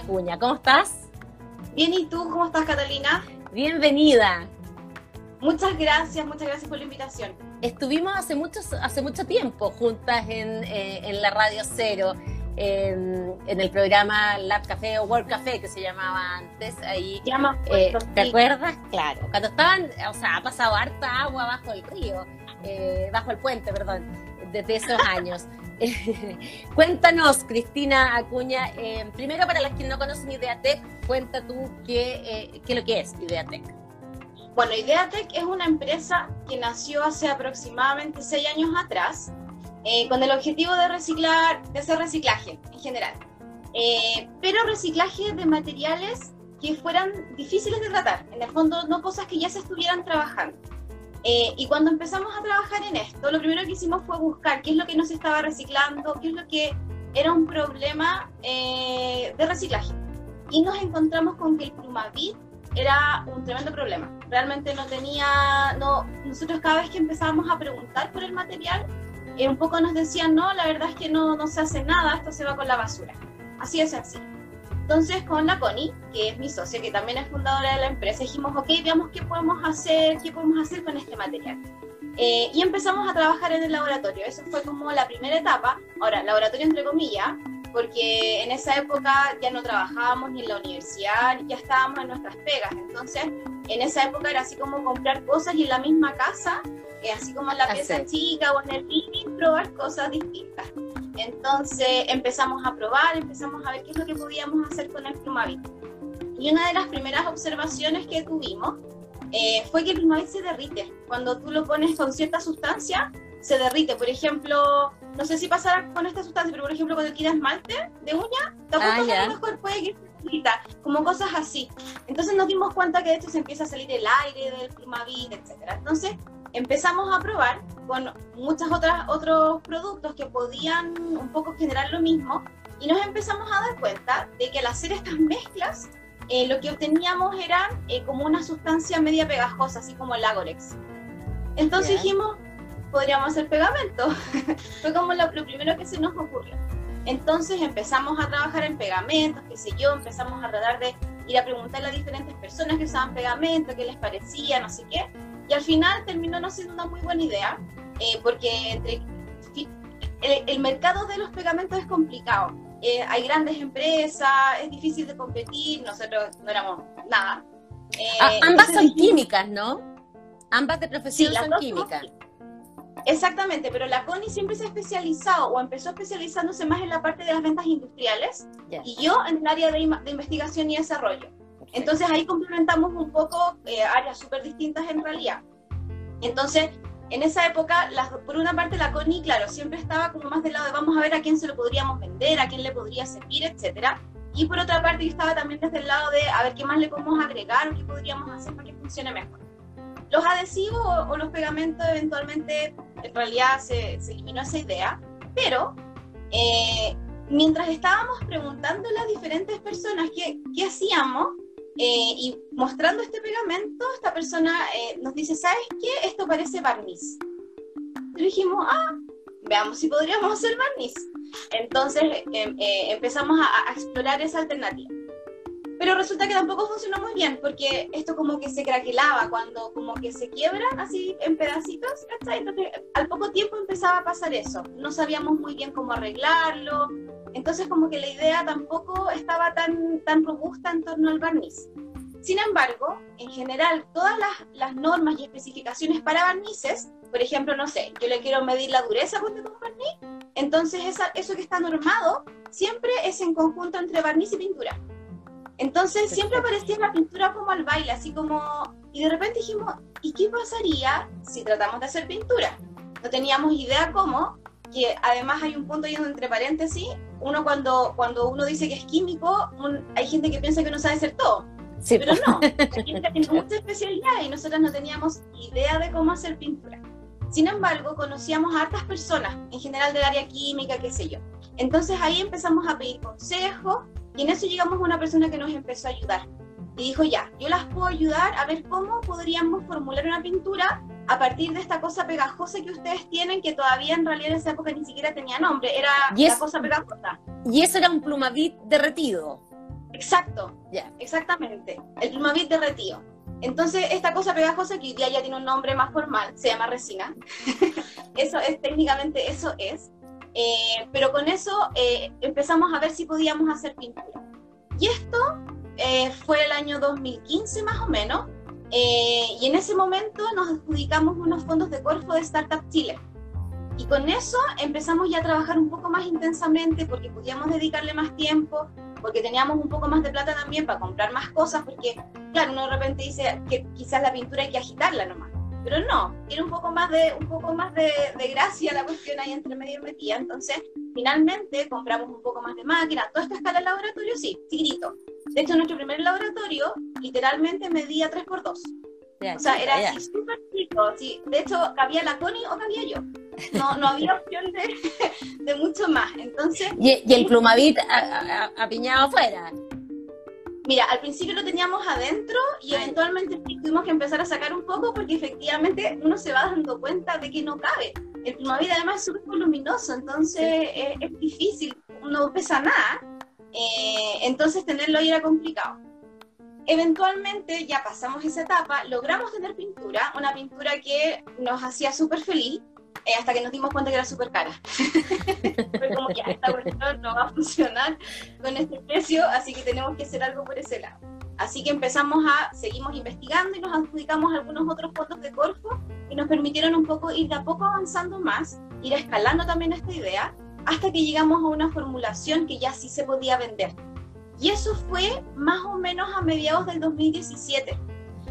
Cuña. ¿Cómo estás? Bien, ¿y tú? ¿Cómo estás, Catalina? Bienvenida. Muchas gracias, muchas gracias por la invitación. Estuvimos hace, muchos, hace mucho tiempo juntas en, eh, en la Radio Cero, en, en, el programa Lab Café o World Café, que se llamaba antes. Ahí, eh, ¿Te acuerdas? Claro. Cuando estaban, o sea, ha pasado harta agua bajo el río, eh, bajo el puente, perdón, desde esos años. Cuéntanos, Cristina Acuña, eh, primero para las que no conocen Ideatec, cuenta tú qué, eh, qué es lo que es Ideatec. Bueno, Ideatec es una empresa que nació hace aproximadamente seis años atrás eh, con el objetivo de reciclar, de hacer reciclaje en general, eh, pero reciclaje de materiales que fueran difíciles de tratar, en el fondo no cosas que ya se estuvieran trabajando. Eh, y cuando empezamos a trabajar en esto, lo primero que hicimos fue buscar qué es lo que no se estaba reciclando, qué es lo que era un problema eh, de reciclaje. Y nos encontramos con que el plumavit era un tremendo problema. Realmente no tenía, no, nosotros cada vez que empezábamos a preguntar por el material, eh, un poco nos decían, no, la verdad es que no, no se hace nada, esto se va con la basura. Así es así. Entonces con la Connie, que es mi socia, que también es fundadora de la empresa, dijimos, ok, veamos qué podemos hacer, qué podemos hacer con este material. Eh, y empezamos a trabajar en el laboratorio. Eso fue como la primera etapa. Ahora, laboratorio entre comillas, porque en esa época ya no trabajábamos ni en la universidad, ya estábamos en nuestras pegas. Entonces, en esa época era así como comprar cosas y en la misma casa, eh, así como en la pieza chica o en el living, probar cosas distintas. Entonces empezamos a probar, empezamos a ver qué es lo que podíamos hacer con el plumavit. Y una de las primeras observaciones que tuvimos eh, fue que el plumavit se derrite. Cuando tú lo pones con cierta sustancia, se derrite. Por ejemplo, no sé si pasará con esta sustancia, pero por ejemplo cuando queda esmalte de uña, tampoco ah, mejor puede que como cosas así. Entonces nos dimos cuenta que de hecho se empieza a salir el aire del plumavit, etc. Entonces empezamos a probar con muchos otros productos que podían un poco generar lo mismo y nos empezamos a dar cuenta de que al hacer estas mezclas eh, lo que obteníamos era eh, como una sustancia media pegajosa, así como el Agorex. Entonces dijimos, podríamos hacer pegamento. Fue como lo, lo, primero que se nos ocurrió. Entonces empezamos a trabajar en pegamentos, qué sé yo, empezamos a tratar de ir a preguntarle a diferentes personas que usaban pegamento, qué les parecía, no sé qué. Y al final terminó no siendo una muy buena idea, eh, porque entre, el, el, mercado de los pegamentos es complicado. Eh, hay grandes empresas, es difícil de competir, nosotros no éramos nada. Eh, ambas son químicas, ¿no? Ambas de profesión sí, son químicas. Exactamente, pero la CONI siempre se ha especializado o empezó especializándose más en la parte de las ventas industriales yes. y yo en el área de, de investigación y desarrollo. Entonces ahí complementamos un poco eh, áreas súper distintas en realidad. Entonces, en esa época, las, por una parte la CONI, claro, siempre estaba como más del lado de vamos a ver a quién se lo podríamos vender, a quién le podría servir, etcétera. Y por otra parte, yo estaba también desde el lado de a ver qué más le podemos agregar o qué podríamos hacer para que funcione mejor. Los adhesivos o, o los pegamentos eventualmente, en realidad se, se eliminó esa idea, pero eh, mientras estábamos preguntando a las diferentes personas qué, qué hacíamos, eh, y mostrando este pegamento, esta persona eh, nos dice, ¿sabes qué? Esto parece barniz. Y dijimos, ah, veamos si podríamos hacer barniz. Entonces eh, empezamos a, a, explorar esa alternativa. Pero resulta que tampoco funcionó muy bien, porque esto como que se craquelaba, cuando como que se quiebra así en pedacitos, ¿cachai? Entonces al poco tiempo empezaba a pasar eso. No sabíamos muy bien cómo arreglarlo, entonces como que la idea tampoco estaba tan, tan robusta en torno al barniz. Sin embargo, en general, todas las, las normas y especificaciones para barnices, por ejemplo, no sé, yo le quiero medir la dureza con un barniz, entonces esa, eso que está normado siempre es en conjunto entre barniz y pintura. Entonces siempre aparecía la pintura como al baile, así como... Y de repente dijimos, ¿y qué pasaría si tratamos de hacer pintura? No teníamos idea cómo, que además hay un punto ahí entre paréntesis, uno cuando, cuando uno dice que es químico, un, hay gente que piensa que uno sabe hacer todo. Sí, pero no, hay gente que tiene mucha especialidad y nosotros no teníamos idea de cómo hacer pintura. Sin embargo, conocíamos a hartas personas, en general del área química, qué sé yo. Entonces ahí empezamos a pedir consejos y en eso llegamos a una persona que nos empezó a ayudar. Y dijo, ya, yo las puedo ayudar a ver cómo podríamos formular una pintura a partir de esta cosa pegajosa que ustedes tienen, que todavía en realidad en esa época ni siquiera tenía nombre, era la cosa pegajosa. Y eso era un plumavit derretido. Exacto, exactamente. El plumavit derretido. Entonces, esta cosa pegajosa que hoy día ya tiene un nombre más formal, se llama resina. eso es técnicamente, eso es. Eh, pero con eso eh, empezamos a ver si podíamos hacer pintura. Y esto eh, fue el año 2015 más o menos, y en ese momento nos adjudicamos unos fondos de Corfo de Startup Chile. Y con eso empezamos ya a trabajar un poco más intensamente porque podíamos dedicarle más tiempo, porque teníamos un poco más de plata también para comprar más cosas, porque claro, uno de repente dice que quizás la pintura hay que agitarla nomás, pero no, tiene un poco más de, un poco más de, gracia la cuestión ahí entre medio metida, entonces finalmente compramos un poco más de máquina, todo esto escala el laboratorio, sí, chiquitito. De hecho, nuestro primer laboratorio literalmente medía 3x2. o sea, era así súper chico. Sí. De hecho, cabía la Connie o cabía yo. No, no había opción de, de mucho más. Entonces, ¿Y, y el plumavit apiñado afuera? Mira, al principio lo teníamos adentro y eventualmente tuvimos que empezar a sacar un poco porque efectivamente uno se va dando cuenta de que no cabe. El plumavit además es súper voluminoso, entonces es, difícil, no pesa nada, eh, entonces tenerlo ahí era complicado. Eventualmente ya pasamos esa etapa, logramos tener pintura, una pintura que nos hacía súper feliz, eh, hasta que nos dimos cuenta que era súper cara. Fue como que esta cuestión no va a funcionar con este precio, así que tenemos que hacer algo por ese lado. Así que empezamos a, seguimos investigando y nos adjudicamos algunos otros fondos de Corfo y nos permitieron un poco ir de a poco avanzando más, ir escalando también esta idea, hasta que llegamos a una formulación que ya sí se podía vender. Y eso fue más o menos a mediados del 2017.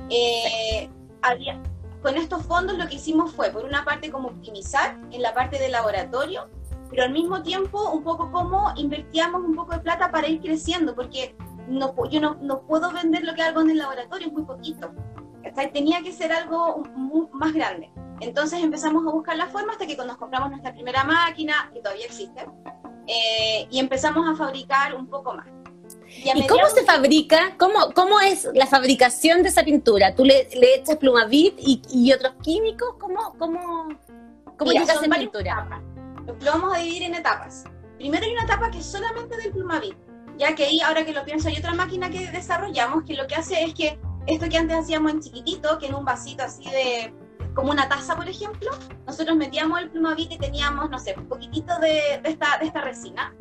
Eh, había, con estos fondos lo que hicimos fue, por una parte, como optimizar en la parte de laboratorio, pero al mismo tiempo un poco como invertíamos un poco de plata para ir creciendo, porque no, yo no, no puedo vender lo que hago en el laboratorio, es muy poquito. Tenía que ser algo más grande. Entonces empezamos a buscar la forma hasta que nos compramos nuestra primera máquina, que todavía existe, eh, y empezamos a fabricar un poco más. ¿Y, cómo se fabrica? ¿Cómo, ¿Cómo es la fabricación de esa pintura? ¿Tú le, le echas plumavit y, y, otros químicos? ¿Cómo, cómo, cómo llega esa pintura? Lo vamos a dividir en etapas. Primero hay una etapa que es solamente del plumavit, ya que ahí, ahora que lo pienso, hay otra máquina que desarrollamos que lo que hace es que esto que antes hacíamos en chiquitito, que en un vasito así de como una taza, por ejemplo, nosotros metíamos el plumavit y teníamos, no sé, un poquitito de, de, esta, de esta resina.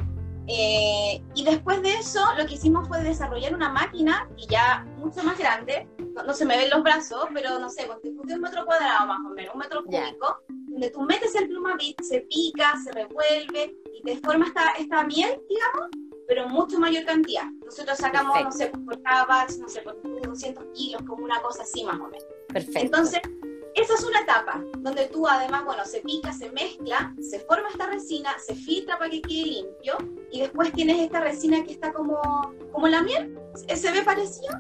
Eh, y después de eso, lo que hicimos fue desarrollar una máquina y ya mucho más grande, no, se me ven los brazos, pero no sé, de un metro cuadrado más o menos, un metro cúbico, donde tú metes el plumavit, se pica, se revuelve y te forma esta, esta miel, digamos, pero en mucho mayor cantidad. Nosotros sacamos, no sé, por cada batch, no sé, por 200 kilos, como una cosa así más o menos. Perfecto. Entonces, esa es una etapa donde tú además, bueno, se pica, se mezcla, se forma esta resina, se filtra para que quede limpio y después tienes esta resina que está como, como la miel, se ve parecido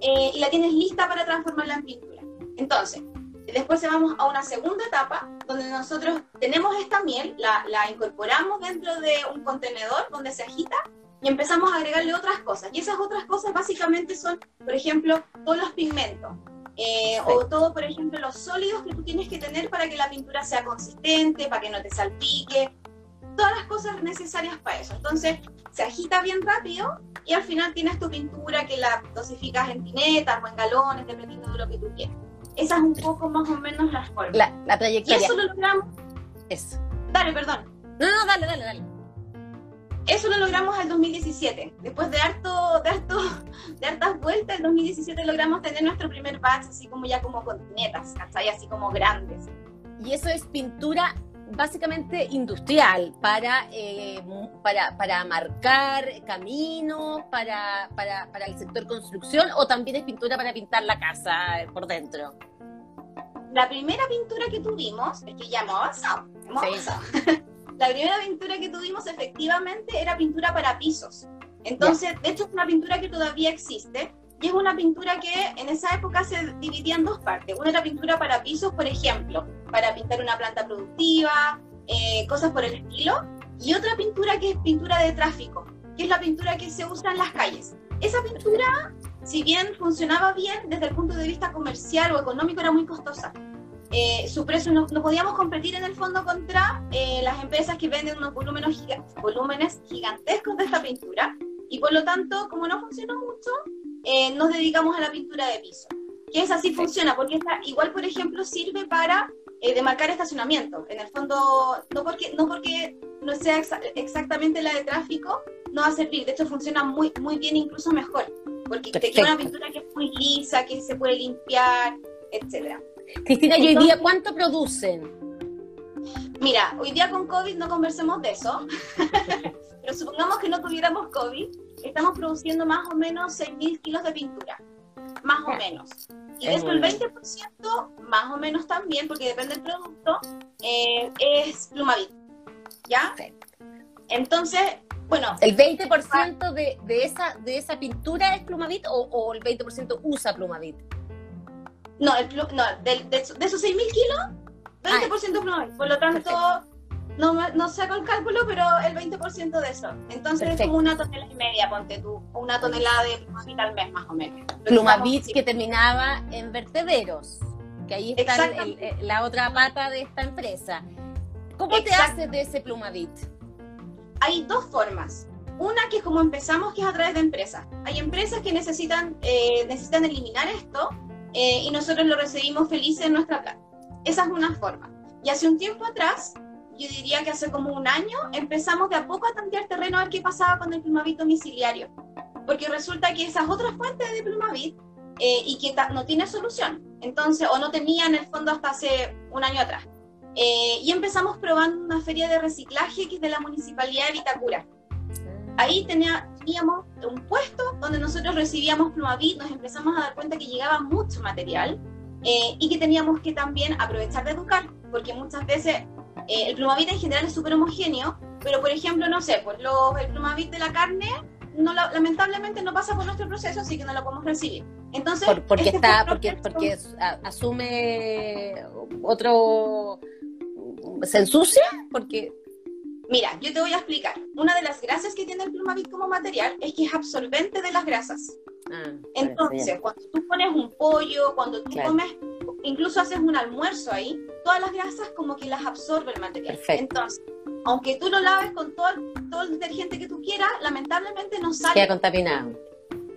eh, y la tienes lista para transformarla en pintura. Entonces, después vamos a una segunda etapa donde nosotros tenemos esta miel, la, la incorporamos dentro de un contenedor donde se agita y empezamos a agregarle otras cosas. Y esas otras cosas básicamente son, por ejemplo, todos los pigmentos eh, o todo, por ejemplo, los sólidos que tú tienes que tener para que la pintura sea consistente, para que no te salpique, todas las cosas necesarias para eso. Entonces, se agita bien rápido y al final tienes tu pintura que la dosificas en tinetas o en galones, dependiendo de lo que tú quieras. Esa es un poco más o menos la forma. La, la trayectoria. Y eso lo logramos. Eso. Dale, perdón. No, no, dale, dale, dale. Eso lo logramos en 2017. Después de harto, de harto, de hartas vueltas, en 2017 logramos tener nuestro primer batch así como ya como continetas, ¿cachai? Así como grandes. Y eso es pintura básicamente industrial para, eh, para, para, marcar camino, para, para, para, el sector construcción o también es pintura para pintar la casa por dentro? La primera pintura que tuvimos, es que ya hemos avanzado, hemos avanzado. la primera pintura que tuvimos efectivamente era pintura para pisos. Entonces, de hecho, es una pintura que todavía existe y es una pintura que en esa época se dividía en dos partes. Una era pintura para pisos, por ejemplo, para pintar una planta productiva, eh, cosas por el estilo, y otra pintura que es pintura de tráfico, que es la pintura que se usa en las calles. Esa pintura, si bien funcionaba bien desde el punto de vista comercial o económico, era muy costosa. Eh, su precio no, podíamos competir en el fondo contra eh, las empresas que venden unos volúmenes, volúmenes gigantescos de esta pintura Y por lo tanto, como no funcionó mucho, eh, nos dedicamos a la pintura de piso. Que es así funciona, porque esta, igual, por ejemplo, sirve para eh, demarcar estacionamiento. En el fondo, no porque no, porque no sea exactamente la de tráfico, no va a servir. De hecho, funciona muy, muy bien, incluso mejor. Porque te queda una pintura que es muy lisa, que se puede limpiar, etcétera. Cristina, ¿y hoy día cuánto producen? Mira, hoy día con COVID no conversemos de eso, pero supongamos que no tuviéramos COVID, estamos produciendo más o menos 6.000 kilos de pintura, más o menos. Y de el 20%, más o menos también, porque depende del producto, eh, es plumavit. ¿Ya? Entonces, bueno. ¿El 20% de, de, esa, de esa pintura es plumavit o, o el 20% usa plumavit? No, el, no de, de, esos 6.000 kilos, 20% plumavit. Por lo tanto, no, no saco el cálculo, pero el 20% de eso. Entonces es como una tonelada y media, ponte tú, una tonelada de plumavit al mes más o menos. Plumavit que terminaba en vertederos, que ahí está la otra pata de esta empresa. ¿Cómo te haces de ese plumavit? Hay dos formas. Una que es como empezamos, que es a través de empresas. Hay empresas que necesitan, eh, necesitan eliminar esto eh, y nosotros lo recibimos felices en nuestra plata. Esa es una forma. Y hace un tiempo atrás, yo diría que hace como un año, empezamos de a poco a tantear terreno a ver qué pasaba con el plumavit domiciliario. Porque resulta que esas otras fuentes de plumavit eh, y que no tiene solución. Entonces, o no tenía en el fondo hasta hace un año atrás. Eh, y empezamos probando una feria de reciclaje que es de la Municipalidad de Vitacura. Ahí teníamos un puesto donde nosotros recibíamos plumavit, nos empezamos a dar cuenta que llegaba mucho material eh, y que teníamos que también aprovechar de educar, porque muchas veces eh, el plumavit en general es súper homogéneo, pero por ejemplo, no sé, pues los, el plumavit de la carne no lamentablemente no pasa por nuestro proceso, así que no lo podemos recibir. Entonces, porque este está, porque, porque asume otro, se ensucia, porque Mira, yo te voy a explicar. Una de las grasas que tiene el plumavit como material es que es absorbente de las grasas. Ah, Entonces, cuando tú pones un pollo, cuando tú comes, incluso haces un almuerzo ahí, todas las grasas como que las absorbe el material. Entonces, aunque tú lo laves con todo, todo el detergente que tú quieras, lamentablemente no sale. Queda contaminado.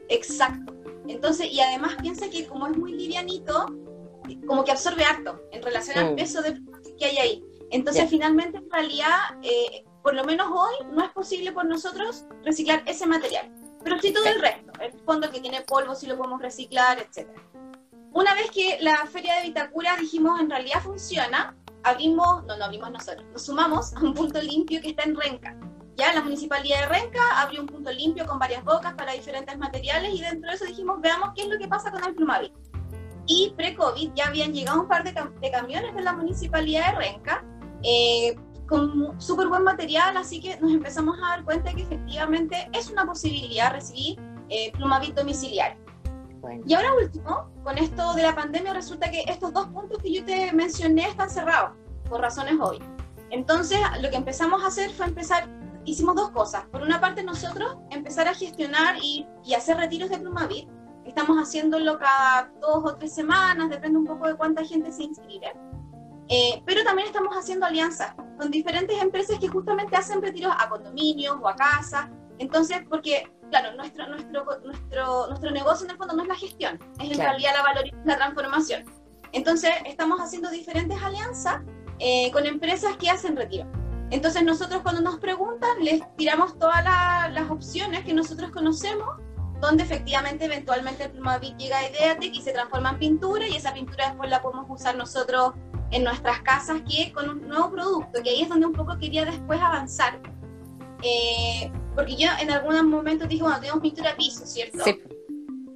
Exacto. Entonces, y además piensa que como es muy livianito, como que absorbe harto en relación al mm. peso de que hay ahí. Entonces, finalmente, en realidad, eh, por lo menos hoy, no es posible por nosotros reciclar ese material. Pero sí todo el resto, el fondo que tiene polvo, sí lo podemos reciclar, etc. Una vez que la feria de Vitacura dijimos en realidad funciona, abrimos, no, no abrimos nosotros, nos sumamos a un punto limpio que está en Renca. Ya la municipalidad de Renca abrió un punto limpio con varias bocas para diferentes materiales y dentro de eso dijimos, veamos qué es lo que pasa con el plumavit. Y pre-COVID ya habían llegado un par de, de camiones de la municipalidad de Renca eh, con súper buen material, así que nos empezamos a dar cuenta que efectivamente es una posibilidad recibir eh, plumavit domiciliario. Y ahora último, con esto de la pandemia resulta que estos dos puntos que yo te mencioné están cerrados, por razones obvias. Entonces, lo que empezamos a hacer fue empezar, hicimos dos cosas. Por una parte, nosotros empezar a gestionar y, y hacer retiros de plumavit. Estamos haciéndolo cada dos o tres semanas, depende un poco de cuánta gente se inscribe. Eh, pero también estamos haciendo alianzas con diferentes empresas que justamente hacen retiros a condominios o a casas. Entonces, porque, claro, nuestro, nuestro, nuestro, nuestro negocio en el fondo no es la gestión, es en realidad la valorización, la transformación. Entonces, estamos haciendo diferentes alianzas eh, con empresas que hacen retiro. Entonces, nosotros cuando nos preguntan, les tiramos todas las opciones que nosotros conocemos donde efectivamente eventualmente el plumavit llega a Ideatec y se transforma en pintura y esa pintura después la podemos usar nosotros en nuestras casas que con un nuevo producto, que ahí es donde un poco quería después avanzar. Eh, porque yo en algunos momentos dije, bueno, tenemos pintura de piso, ¿cierto? Sí.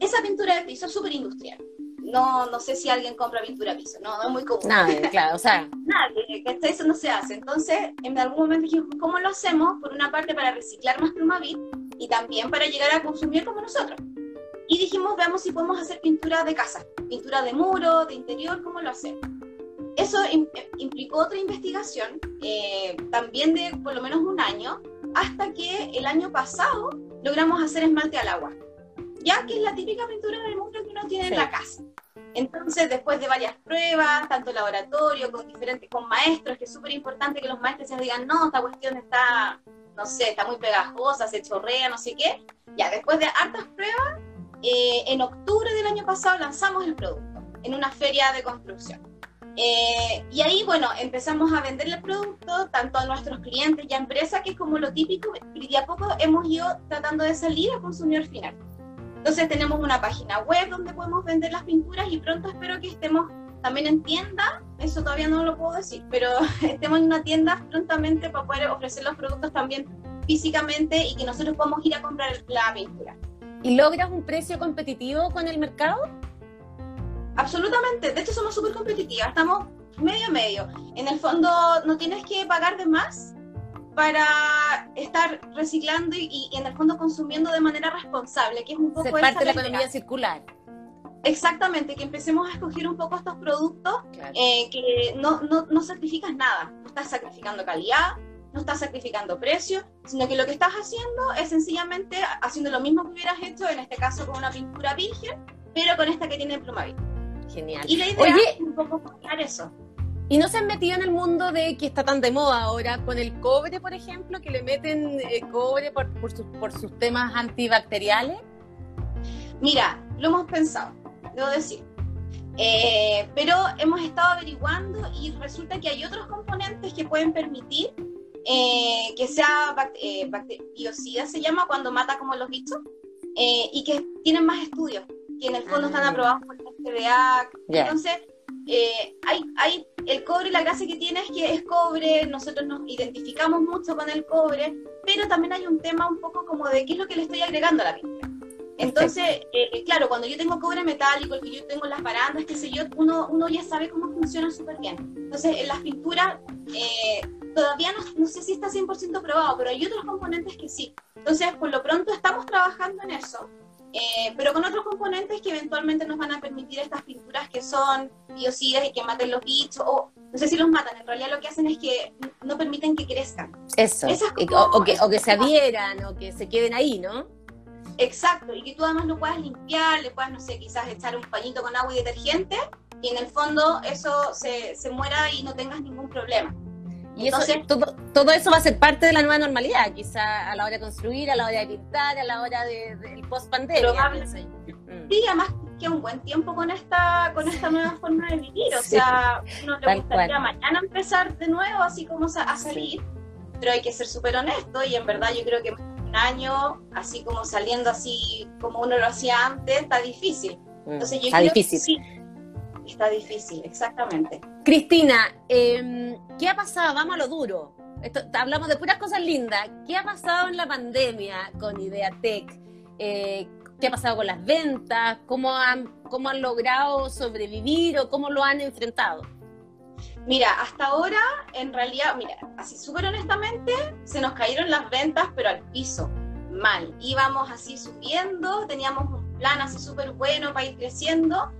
Esa pintura de piso es súper industrial. No, no sé si alguien compra pintura de piso, no, no es muy común. Nadie, claro, o sea. Nadie, eso no se hace. Entonces, en algún momento dije, ¿cómo lo hacemos? Por una parte, para reciclar más plumavit y también para llegar a consumir como nosotros. Y dijimos, veamos si podemos hacer pintura de casa, pintura de muro, de interior, ¿cómo lo hacemos? Eso implicó otra investigación, eh, también de por lo menos un año, hasta que el año pasado logramos hacer esmalte al agua, ya que es la típica pintura del mundo que uno tiene en la casa. Entonces, después de varias pruebas, tanto laboratorio, con diferentes, con maestros, que es súper importante que los maestros se digan, no, esta cuestión está, no sé, está muy pegajosa, se chorrea, no sé qué. Ya, después de hartas pruebas, eh, en octubre del año pasado lanzamos el producto en una feria de construcción. Eh, y ahí, bueno, empezamos a vender el producto tanto a nuestros clientes y a empresas, que es como lo típico, y a poco hemos ido tratando de salir al consumidor final. Entonces tenemos una página web donde podemos vender las pinturas y pronto espero que estemos también en tienda, eso todavía no lo puedo decir, pero estemos en una tienda prontamente para poder ofrecer los productos también físicamente y que nosotros podamos ir a comprar la pintura. ¿Y logras un precio competitivo con el mercado? Absolutamente, de hecho somos súper competitivas, estamos medio medio. En el fondo no tienes que pagar de más para estar reciclando y, en el fondo consumiendo de manera responsable, que es un poco... Ser parte de la economía circular. Exactamente, que empecemos a escoger un poco estos productos eh, que no, no, no sacrificas nada, no estás sacrificando calidad, no estás sacrificando precio, sino que lo que estás haciendo es sencillamente haciendo lo mismo que hubieras hecho, en este caso con una pintura virgen, pero con esta que tiene plumavit. Genial. Y la idea es un poco mostrar eso. ¿Y no se han metido en el mundo de que está tan de moda ahora con el cobre, por ejemplo, que le meten eh, cobre por, por, por sus temas antibacteriales? Mira, lo hemos pensado debo decir. Eh, pero hemos estado averiguando y resulta que hay otros componentes que pueden permitir eh, que sea eh, biocida, se llama cuando mata como los bichos, eh, y que tienen más estudios, que en el fondo están ah. aprobados por el FDA. Entonces, hay, hay el cobre, la gracia que tiene es que es cobre, nosotros nos identificamos mucho con el cobre, pero también hay un tema un poco como de qué es lo que le estoy agregando a la pintura. Entonces, eh, eh, claro, cuando yo tengo cobre metálico, el que yo tengo en las barandas, qué sé yo, uno, uno ya sabe cómo funciona súper bien. Entonces, en las pinturas, eh, todavía no, no, sé si está 100% probado, pero hay otros componentes que sí. Entonces, por lo pronto estamos trabajando en eso, pero con otros componentes que eventualmente nos van a permitir estas pinturas que son biocidas y que maten los bichos, o no sé si los matan, en realidad lo que hacen es que no permiten que crezcan. Eso, o, que, o que se adhieran, o que se queden ahí, ¿no? Exacto, y que tú además lo puedas limpiar, le puedas, no sé, quizás echar un pañito con agua y detergente, y en el fondo eso se, se muera y no tengas ningún problema. Y eso, todo, todo, eso va a ser parte de la nueva normalidad, quizá a la hora de construir, a la hora de pintar, a la hora del de, post pandemia. Mm. Sí, además que un buen tiempo con esta con esta nueva forma de vivir, o sea, no le gustaría mañana empezar de nuevo así como a salir, pero hay que ser súper honesto y en verdad yo creo que año, así como saliendo así como uno lo hacía antes, está difícil. Mm, Entonces, yo está difícil. sí, está difícil, exactamente. Cristina, em, ¿qué ha pasado? Vamos a lo duro. Esto, hablamos de puras cosas lindas. ¿Qué ha pasado en la pandemia con Ideatec? Eh, ¿Qué ha pasado con las ventas? ¿Cómo han, ¿Cómo han logrado sobrevivir o cómo lo han enfrentado? Mira, hasta ahora, en realidad, mira, así súper honestamente, se nos cayeron las ventas, pero al piso, mal. Íbamos así subiendo, teníamos un plan así súper bueno para ir creciendo,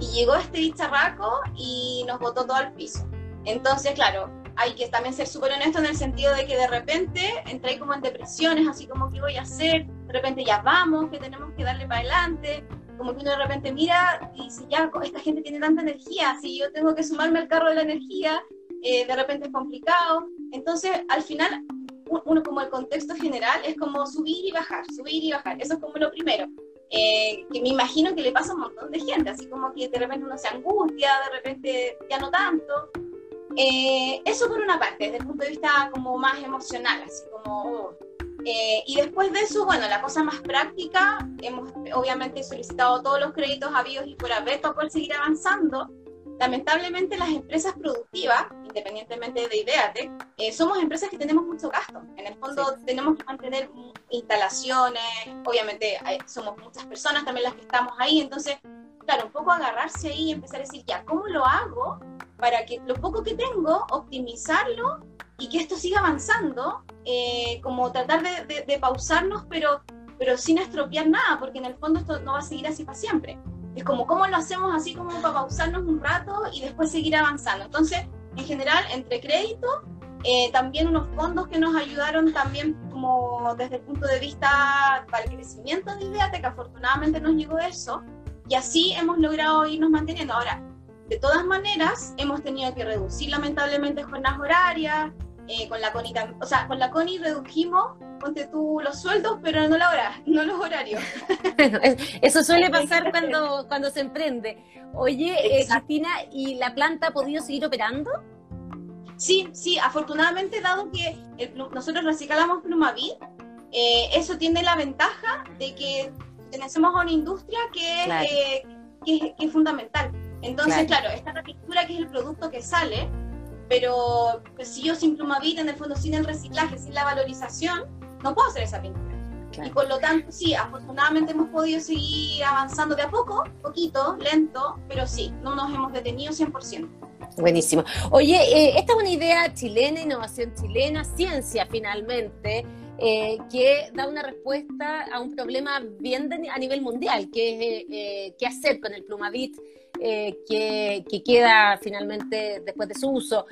y llegó este bicharraco y nos botó todo al piso. Entonces, claro, hay que también ser súper honesto en el sentido de que de repente entré como en depresiones, así como, ¿qué voy a hacer? De repente ya vamos, que tenemos que darle para adelante como que uno de repente mira y dice, ya, esta gente tiene tanta energía, si yo tengo que sumarme al carro de la energía, eh, de repente es complicado. Entonces, al final, uno como el contexto general es como subir y bajar, subir y bajar. Eso es como lo primero. Eh, que me imagino que le pasa a un montón de gente, así como que de repente uno se angustia, de repente ya no tanto. Eh, eso por una parte, desde el punto de vista como más emocional, así como, oh, eh, y después de eso, bueno, la cosa más práctica, hemos obviamente solicitado todos los créditos habidos y por haber para poder seguir avanzando. Lamentablemente las empresas productivas, independientemente de Ideate, eh, somos empresas que tenemos mucho gasto. En el fondo tenemos que mantener instalaciones, obviamente somos muchas personas también las que estamos ahí, entonces, claro, un poco agarrarse ahí y empezar a decir, ya, ¿cómo lo hago para que lo poco que tengo, optimizarlo y que esto siga avanzando, eh, como tratar de, pausarnos, pero, pero sin estropear nada, porque en el fondo esto no va a seguir así para siempre. Es como, ¿cómo lo hacemos así como para pausarnos un rato y después seguir avanzando? Entonces, en general, entre crédito, eh, también unos fondos que nos ayudaron también como desde el punto de vista para el crecimiento de Ideate, que afortunadamente nos llegó eso, y así hemos logrado irnos manteniendo. Ahora, de todas maneras, hemos tenido que reducir lamentablemente jornadas horarias, Eh, con la CONI, o sea, con la CONI redujimos, ponte tú los sueldos, pero no, la hora, no los horarios. Eso suele pasar cuando, cuando se emprende. Oye, eh, Cristina, ¿y la planta ha podido seguir operando? Sí, sí, afortunadamente, dado que nosotros reciclamos Plumavit, eh, eso tiene la ventaja de que tenemos a una industria que, eh, que, es fundamental. Entonces, claro, esta la pintura que es el producto que sale, pero pues, si yo sin Plumavit, en el fondo, sin el reciclaje, sin la valorización, no puedo hacer esa pintura. Y por lo tanto, sí, afortunadamente hemos podido seguir avanzando de a poco, poquito, lento, pero sí, no nos hemos detenido 100%. Buenísimo. Oye, eh, esta es una idea chilena, innovación chilena, ciencia finalmente, eh, que da una respuesta a un problema bien a nivel mundial, que es eh, qué hacer con el plumavit que, que, queda finalmente después de su uso.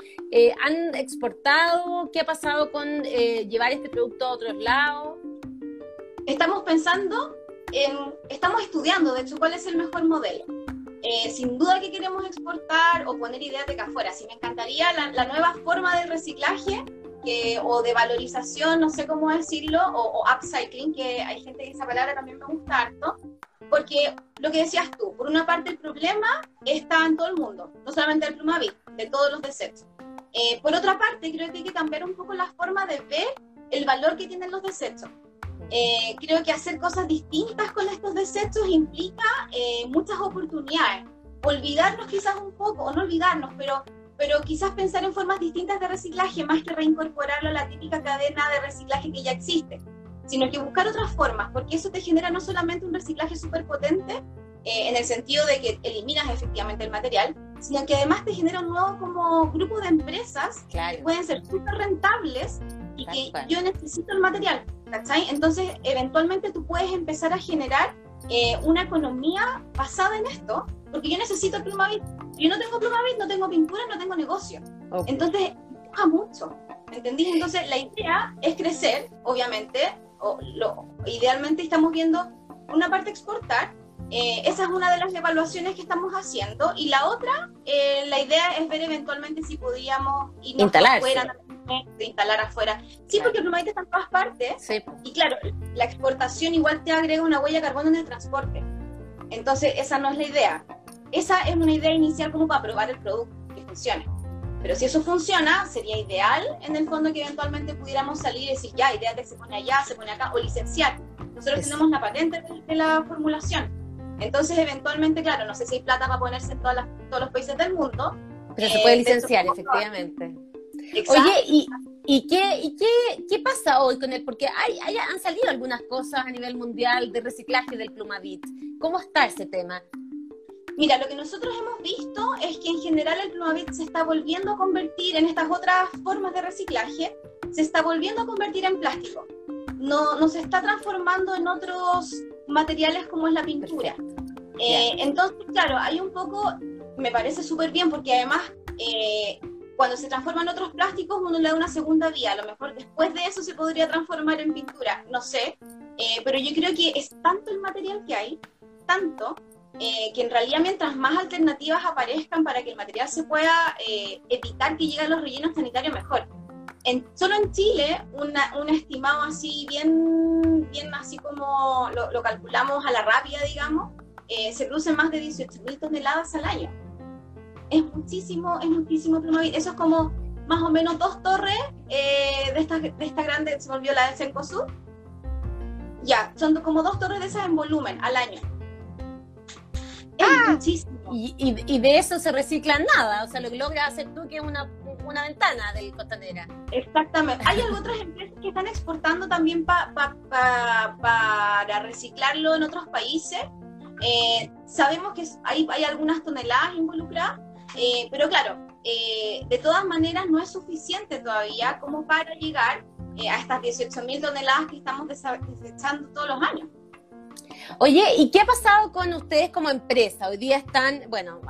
¿Han exportado? ¿Qué ha pasado con llevar este producto a otros lados? Estamos pensando en, estamos estudiando, de hecho, cuál es el mejor modelo. Eh, sin duda que queremos exportar o poner ideas de acá afuera. Sí, me encantaría la, nueva forma de reciclaje o de valorización, no sé cómo decirlo, o, upcycling, que hay gente que esa palabra también me gusta harto, porque lo que decías tú, por una parte el problema está en todo el mundo, no solamente el plumavit, de todos los desechos. Eh, por otra parte, creo que hay que cambiar un poco la forma de ver el valor que tienen los desechos. Eh, creo que hacer cosas distintas con estos desechos implica eh, muchas oportunidades. Olvidarnos quizás un poco, no olvidarnos, pero, pero quizás pensar en formas distintas de reciclaje más que reincorporarlo a la típica cadena de reciclaje que ya existe, sino que buscar otras formas, porque eso te genera no solamente un reciclaje súper potente, eh, en el sentido de que eliminas efectivamente el material, sino que además te genera un nuevo como grupo de empresas que pueden ser súper rentables y que yo necesito el material, ¿cachai? Entonces, eventualmente tú puedes empezar a generar eh, una economía basada en esto, porque yo necesito plumavit. Yo no tengo plumavit, no tengo pintura, no tengo negocio. Entonces, empuja mucho, ¿entendí? Entonces, la idea es crecer, obviamente, o lo, idealmente estamos viendo una parte exportar, eh, esa es una de las evaluaciones que estamos haciendo. Y la otra, eh, la idea es ver eventualmente si podríamos irnos afuera, de instalar afuera. Sí, porque el plumavit está en todas partes. Y claro, la exportación igual te agrega una huella de carbono en el transporte. Entonces, esa no es la idea. Esa es una idea inicial como para probar el producto, que funcione. Pero si eso funciona, sería ideal en el fondo que eventualmente pudiéramos salir y decir, ya, idea que se pone allá, se pone acá, o licenciar. Nosotros tenemos la patente de la formulación entonces, eventualmente, claro, no sé si hay plata para ponerse en todas todos los países del mundo. Pero se puede eh, licenciar, efectivamente. Oye, ¿y, y, qué, y qué, qué, pasa hoy con él? Porque hay, hay, han salido algunas cosas a nivel mundial de reciclaje del plumavit. ¿Cómo está ese tema? Mira, lo que nosotros hemos visto es que en general el plumavit se está volviendo a convertir en estas otras formas de reciclaje, se está volviendo a convertir en plástico. No, no se está transformando en otros materiales como es la pintura. Eh, entonces, claro, hay un poco, me parece súper bien porque además eh, cuando se transforman otros plásticos uno le da una segunda vía, a lo mejor después de eso se podría transformar en pintura, no sé, eh, pero yo creo que es tanto el material que hay, tanto, que en realidad mientras más alternativas aparezcan para que el material se pueda evitar que lleguen los rellenos sanitarios, mejor solo en Chile, un estimado así, bien, bien así como lo, calculamos a la rápida, digamos, eh, se producen más de 18.000 toneladas al año. Es muchísimo, es muchísimo Eso es como más o menos dos torres eh, de, esta, de esta grande, se volvió la del Cencosud. Ya, son como dos torres de esas en volumen al año. Ah, muchísimo. Y, y, de eso se recicla nada, o sea, lo que logras hacer tú que es una una ventana del Costanera. Exactamente. Hay otras empresas que están exportando también para reciclarlo en otros países. Eh, sabemos que hay, hay algunas toneladas involucradas, eh, pero claro, eh, de todas maneras no es suficiente todavía como para llegar a estas 18.000 toneladas que estamos desechando todos los años. Oye, ¿y qué ha pasado con ustedes como empresa? Hoy día están, bueno,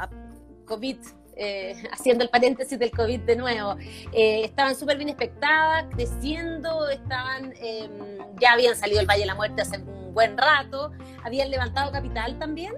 COVID eh, haciendo el paréntesis del COVID de nuevo, eh, estaban súper bien expectadas, creciendo, estaban, em, ya habían salido del Valle de la Muerte hace un buen rato, habían levantado capital también.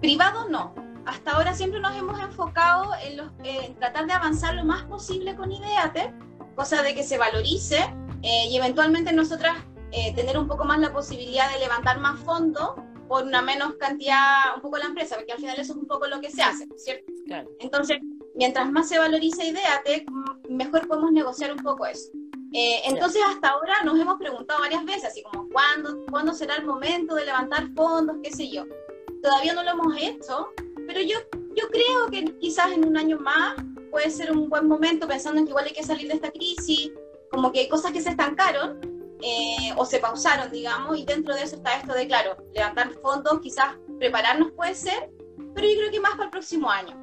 Privado no. Hasta ahora siempre nos hemos enfocado en, los, tratar de avanzar lo más posible con Ideate, cosa de que se valorice eh, y eventualmente nosotras eh, tener un poco más la posibilidad de levantar más fondos por una menos cantidad, un poco la empresa, porque al final eso es un poco lo que se hace, ¿cierto? Entonces, mientras más se valoriza Ideatec, mejor podemos negociar un poco eso. Eh, entonces, hasta ahora nos hemos preguntado varias veces, así como, ¿cuándo, ¿cuándo será el momento de levantar fondos? ¿Qué sé yo? Todavía no lo hemos hecho, pero yo, yo creo que quizás en un año más puede ser un buen momento, pensando en que igual hay que salir de esta crisis, como que hay cosas que se estancaron eh, o se pausaron, digamos, y dentro de eso está esto de, claro, levantar fondos, quizás prepararnos puede ser, pero yo creo que más para el próximo año.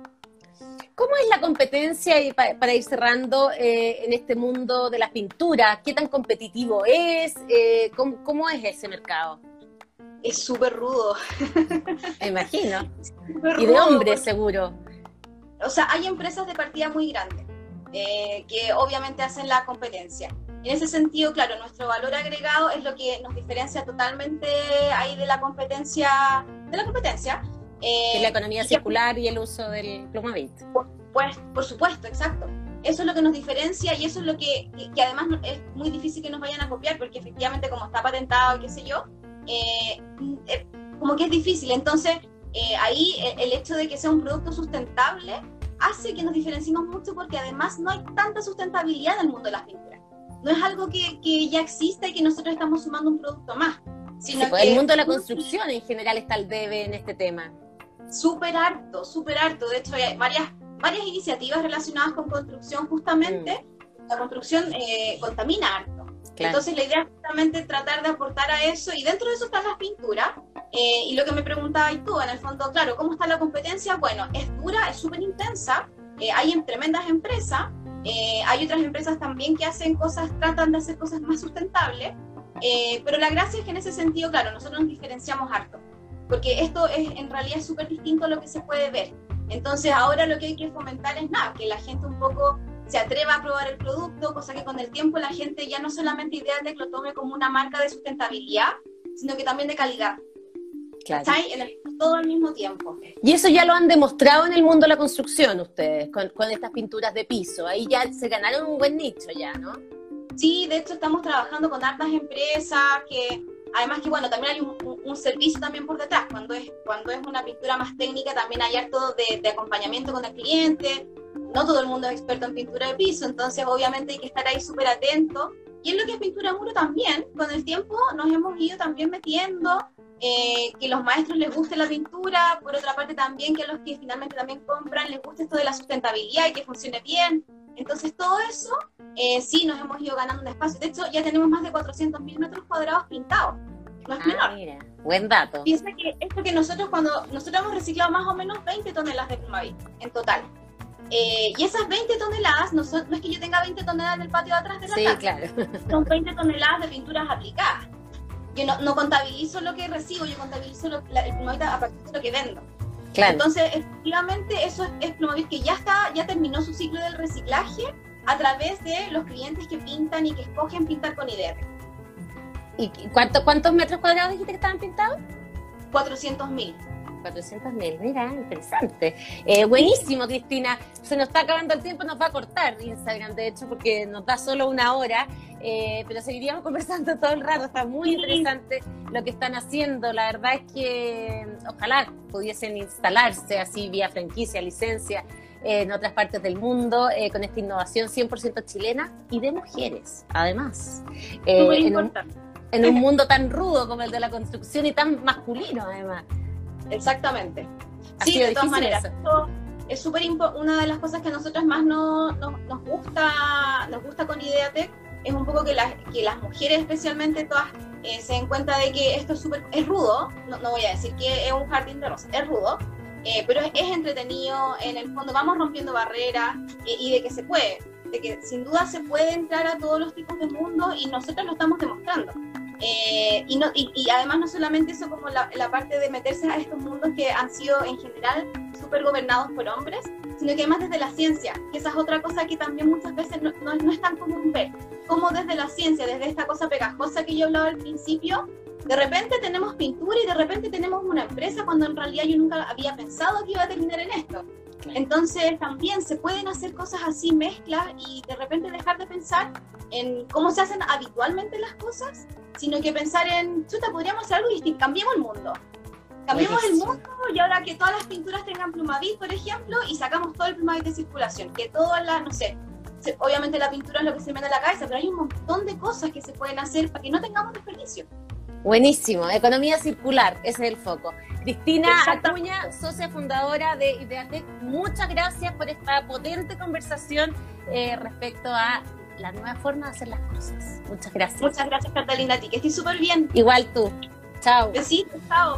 ¿Cómo es la competencia, y para, ir cerrando, eh, en este mundo de las pinturas? ¿Qué tan competitivo es? Eh, ¿cómo, es ese mercado? Es súper rudo. Me imagino. y de hombres, seguro. O sea, hay empresas de partida muy grandes eh, que obviamente hacen la competencia. En ese sentido, claro, nuestro valor agregado es lo que nos diferencia totalmente ahí de la competencia, de la competencia. Eh, la economía circular y el uso del plumavit. Pues, por supuesto, exacto. Eso es lo que nos diferencia y eso es lo que, que, además es muy difícil que nos vayan a copiar porque efectivamente como está patentado, qué sé yo, eh, eh, como que es difícil. Entonces, ahí el hecho de que sea un producto sustentable hace que nos diferenciemos mucho porque además no hay tanta sustentabilidad en el mundo de las pinturas. No es algo que, que ya exista y que nosotros estamos sumando un producto más. Sino pues, el mundo de la construcción en general está al debe en este tema. Súper harto, súper harto. De hecho, hay varias, varias iniciativas relacionadas con construcción justamente. Mm. La construcción eh, contamina harto. Entonces la idea es justamente tratar de aportar a eso y dentro de eso están las pinturas. Eh, y lo que me preguntabas tú, en el fondo, claro, ¿cómo está la competencia? Bueno, es dura, es súper intensa, eh, hay tremendas empresas, eh, hay otras empresas también que hacen cosas, tratan de hacer cosas más sustentables, pero la gracia es que en ese sentido, claro, nosotros nos diferenciamos harto, porque esto es en realidad es súper distinto a lo que se puede ver. Entonces ahora lo que hay que fomentar es nada, que la gente un poco se atreva a probar el producto, cosa que con el tiempo la gente ya no solamente idea de que lo tome como una marca de sustentabilidad, sino que también de calidad. Claro. En el, todo al mismo tiempo. Y eso ya lo han demostrado en el mundo de la construcción ustedes, con, con, estas pinturas de piso. Ahí ya se ganaron un buen nicho ya, ¿no? Sí, de hecho estamos trabajando con hartas empresas que, además que bueno, también hay un, un, servicio también por detrás. Cuando es, cuando es una pintura más técnica también hay harto de, de acompañamiento con el cliente, no todo el mundo es experto en pintura de piso, entonces obviamente hay que estar ahí súper atento. Y en lo que es pintura muro también, con el tiempo nos hemos ido también metiendo eh, que los maestros les guste la pintura, por otra parte también que a los que finalmente también compran les guste esto de la sustentabilidad y que funcione bien. Entonces todo eso eh, sí nos hemos ido ganando un espacio. De hecho ya tenemos más de 400.000 metros cuadrados pintados. No es ah, menor. Mira, buen dato. Piensa que esto que nosotros cuando nosotros hemos reciclado más o menos 20 toneladas de plumavit en total. Eh, y esas 20 toneladas, no, no, es que yo tenga 20 toneladas en el patio de atrás de la sí, claro. son 20 toneladas de pinturas aplicadas. Yo no, no contabilizo lo que recibo, yo contabilizo lo, la, el plumavit a partir de lo que vendo. Claro. Entonces, efectivamente, eso es, es plumavit que ya está, ya terminó su ciclo del reciclaje a través de los clientes que pintan y que escogen pintar con IDR. ¿Y cuánto, cuántos metros cuadrados dijiste que estaban pintados? 400 mil. 400 mil, mira, interesante. Eh, buenísimo, Cristina. Se nos está acabando el tiempo, nos va a cortar Instagram, de hecho, porque nos da solo una hora, eh, pero seguiríamos conversando todo el rato. Está muy interesante lo que están haciendo. La verdad es que ojalá pudiesen instalarse así vía franquicia, licencia en otras partes del mundo eh, con esta innovación 100% chilena y de mujeres, además. en, en un mundo tan rudo como el de la construcción y tan masculino, además. Exactamente. Sí, de todas maneras. es súper una de las cosas que a nosotros más no, nos gusta nos gusta con Ideatec es un poco que, que las mujeres especialmente todas eh, se den cuenta de que esto es súper es rudo no, voy a decir que es un jardín de rosas es rudo eh, pero es, entretenido en el fondo vamos rompiendo barreras eh, y de que se puede de que sin duda se puede entrar a todos los tipos de mundo y nosotros lo estamos demostrando. Eh, y, no, y, además no solamente eso como la, parte de meterse a estos mundos que han sido en general súper gobernados por hombres, sino que además desde la ciencia, que esa es otra cosa que también muchas veces no, no, es tan común ver, como desde la ciencia, desde esta cosa pegajosa que yo hablaba al principio, de repente tenemos pintura y de repente tenemos una empresa cuando en realidad yo nunca había pensado que iba a terminar en esto. Entonces también se pueden hacer cosas así, mezclas, y de repente dejar de pensar en cómo se hacen habitualmente las cosas, sino que pensar en, chuta, podríamos hacer algo distinto, cambiemos el mundo. Cambiemos el mundo y ahora que todas las pinturas tengan plumavit, por ejemplo, y sacamos todo el plumavit de circulación, que todas las, no sé, obviamente la pintura es lo que se mete a la cabeza, pero hay un montón de cosas que se pueden hacer para que no tengamos desperdicio. Buenísimo, economía circular, ese es el foco. Cristina Acuña, socia fundadora de Ideatec, muchas gracias por esta potente conversación eh, respecto a la nueva forma de hacer las cosas. Muchas gracias. Muchas gracias, Catalina, a ti, que estés súper bien. Igual tú. Chao. Besitos, chao.